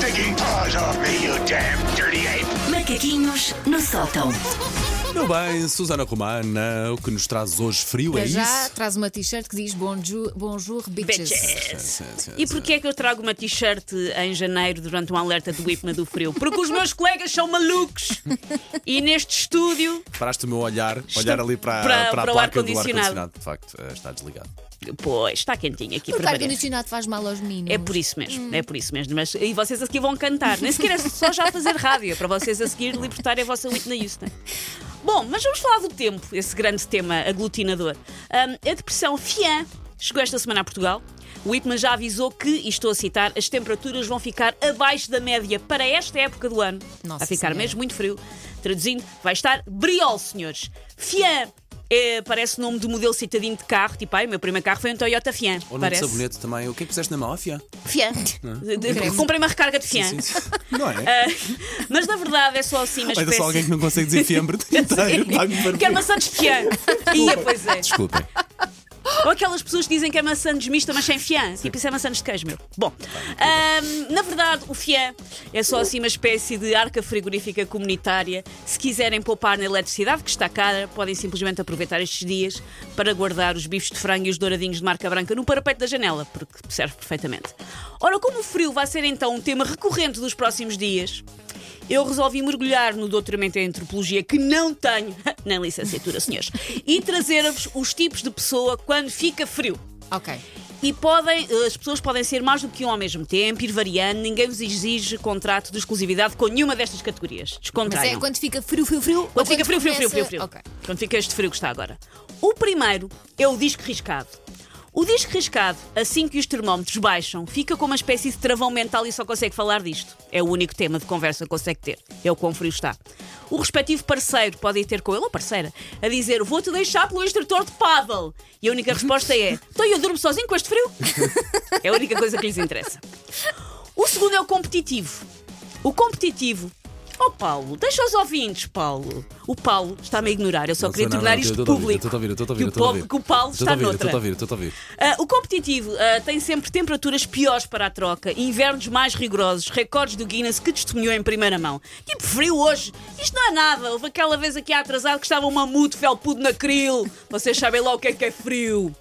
paws off me, you damn dirty ape! Macaquinhos no sótão. Meu bem, Susana Romana, o que nos traz hoje frio é já isso? traz uma t-shirt que diz bonjour, bonjour bitches. Bitches. Sim, sim, E porquê é que eu trago uma t-shirt em janeiro durante um alerta do IPMA do frio? Porque os meus colegas são malucos. E neste estúdio, Paraste o meu olhar, olhar ali para, para- para, para a o placa do ar-condicionado. ar-condicionado. De facto, eh, está desligado. Pois, está quentinho aqui Porque para o variar. ar-condicionado faz mal aos meninos. É por isso mesmo, é por isso mesmo. Mas, e vocês a seguir vão cantar. Nem sequer é só já fazer rádio, é para vocês a seguir libertarem a vossa Whitney Houston. Bom, mas vamos falar do tempo, esse grande tema aglutinador. Ahm, a depressão FIAN chegou esta semana a Portugal. O IPMA já avisou que, e estou a citar, as temperaturas vão ficar abaixo da média para esta época do ano. Nossa vai ficar Senhora. mesmo muito frio. Traduzindo, vai estar briol, senhores. FIAN é, parece nome do modelo citadino de carro. Tipo, ai, o meu primeiro carro foi um Toyota FIAN. Ou no parece. sabonete também. O que é que puseste na mão? Afia? Fian. De- de- Comprei uma recarga de Fian. Sim, sim. Não é? Ah, mas na verdade é só assim uma Ainda espécie. só alguém que não consegue dizer fiambre inteiro. Vai-me Quero maçã de fian. Ia, pois é. Desculpem. Ou aquelas pessoas que dizem que é maçã de mista, mas sem fian. Tipo, isso é maçã de queijo, meu. Bom, ahm, na verdade, o fian é só assim uma espécie de arca frigorífica comunitária. Se quiserem poupar na eletricidade, que está cara, podem simplesmente aproveitar estes dias para guardar os bifes de frango e os douradinhos de marca branca no parapeito da janela, porque serve perfeitamente. Ora, como o frio vai ser então um tema recorrente dos próximos dias, eu resolvi mergulhar no doutoramento em antropologia que não tenho na licenciatura, senhores, e trazer-vos os tipos de pessoa quando fica frio. Ok. E podem, as pessoas podem ser mais do que um ao mesmo tempo, ir variando, ninguém vos exige contrato de exclusividade com nenhuma destas categorias. Mas Descontraiam. é quando fica frio, frio, frio? Quando ou fica frio, frio, frio, frio, começa- frio. Ok. Quando fica este frio que está agora. O primeiro é o disco riscado. O disco riscado, assim que os termómetros baixam, fica com uma espécie de travão mental e só consegue falar disto. É o único tema de conversa que consegue ter. É o quão frio está. O respectivo parceiro pode ir ter com ele, ou parceira, a dizer: Vou-te deixar pelo instrutor de paddle. E a única resposta é: Então eu durmo sozinho com este frio? É a única coisa que lhes interessa. O segundo é o competitivo. O competitivo. Oh, Paulo, deixa os ouvintes, Paulo. O Paulo está-me a ignorar. Eu só Não, queria não, tornar não, isto público. estou a ouvir, estou a ouvir, que, o que o Paulo está ouvir, noutra. estou a ouvir, estou a ouvir. Ah, o competitivo ah, tem sempre temperaturas piores para a troca, invernos mais rigorosos, recordes do Guinness que testemunhou em primeira mão. Tipo frio hoje. Isto não é nada. Houve aquela vez aqui atrasado que estava um mamute felpudo na cril. Vocês sabem lá o que é que é frio.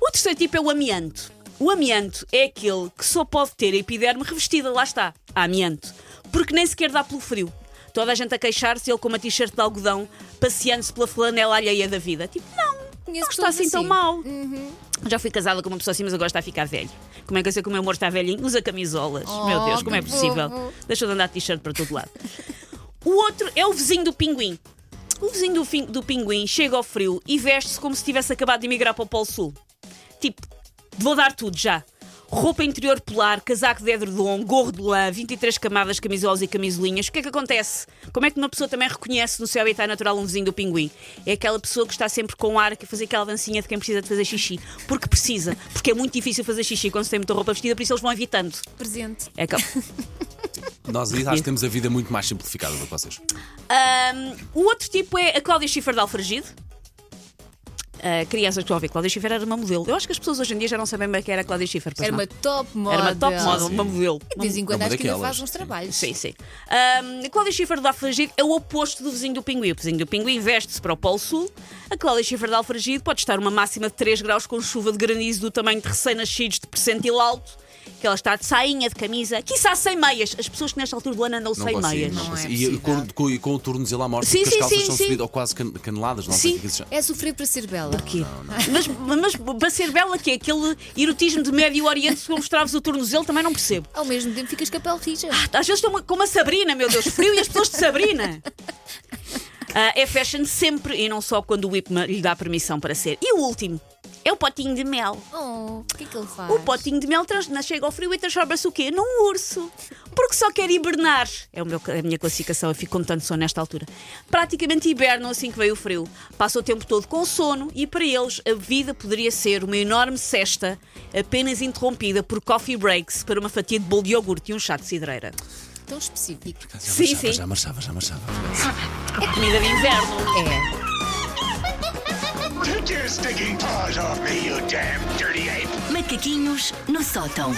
O terceiro tipo é o amianto. O amianto é aquele que só pode ter a epiderme revestida, lá está, a amianto, porque nem sequer dá pelo frio. Toda a gente a queixar-se, ele com uma t-shirt de algodão, passeando-se pela flanela alheia da vida. Tipo, não, Conheço não está assim tão assim. mal. Já fui casada com uma pessoa assim, mas agora está a ficar velho. Como é que eu sei que o meu amor está velhinho? Usa camisolas. Oh, meu Deus, como é possível? fofo. Deixa de andar t-shirt para todo lado. O outro é o vizinho do pinguim. O vizinho do, fin- do pinguim chega ao frio e veste-se como se tivesse acabado de emigrar para o Polo Sul. Tipo, vou dar tudo já. Roupa interior polar, casaco de edredom, gorro de lã, 23 camadas, camisolas e camisolinhas. O que é que acontece? Como é que uma pessoa também reconhece no seu habitat natural um vizinho do pinguim? É aquela pessoa que está sempre com ar a fazer aquela dancinha de quem precisa de fazer xixi. Porque precisa. Porque é muito difícil fazer xixi quando se tem muita roupa vestida, por isso eles vão evitando. Presente. É que... Nós aí acho que temos a vida muito mais simplificada do que vocês. Ahm, o outro tipo é a Cláudia Schiffer de Alfragide. Ah, crianças que estão a ver, Cláudia Schiffer era uma modelo. Eu acho que as pessoas hoje em dia já não sabem bem quem era a Cláudia Schiffer. Era não? uma top model. Era uma top model, uma modelo. De vez em quando acho que ainda faz uns trabalhos. Sim, sim. Ahm, a Cláudia Schiffer de Alfragide é o oposto do vizinho do pinguim. O vizinho do pinguim veste-se para o Polo Sul. A Cláudia Schiffer de Alfragide pode estar uma máxima de 3 graus com chuva de granizo do tamanho de recém-nascidos de percentil alto. Que ela está de sainha, de camisa, quiçá sem meias. As pessoas que nesta altura do ano andam Não sem consigo, meias. não é E com, com, e com o tornozelo à morte, Sim, porque as sim, calças sim, são sim. subidas ou quase can- caneladas, não sei o Sim. que é que. É sofrer para ser bela. Quê? Mas, mas para ser bela, que é aquele erotismo de Médio Oriente, se eu mostrar-vos o tornozelo, também não percebo. Ao mesmo tempo ficas com a pele rija. Às vezes estou como a Sabrina, meu Deus, frio e as pessoas de Sabrina. Ah, é fashion sempre e não só quando o Whipman lhe dá permissão para ser. E o último é o potinho de mel. Oh, o que é que ele faz? O potinho de mel chega ao frio e transforma-se o quê? Num urso. Porque só quer hibernar. É meu- a minha classificação, eu fico com tanto sono nesta altura. Praticamente hibernam assim que veio o frio. Passa o tempo todo com sono e para eles a vida poderia ser uma enorme cesta apenas interrompida por coffee breaks para uma fatia de bolo de iogurte e um chá de cidreira. Tão específico. Já Sim, marchava, sim. Já marchava, já marchava. É comida de inverno. É. Take your stinking paws off me, you damn dirty ape! Macaquinhos no sótão.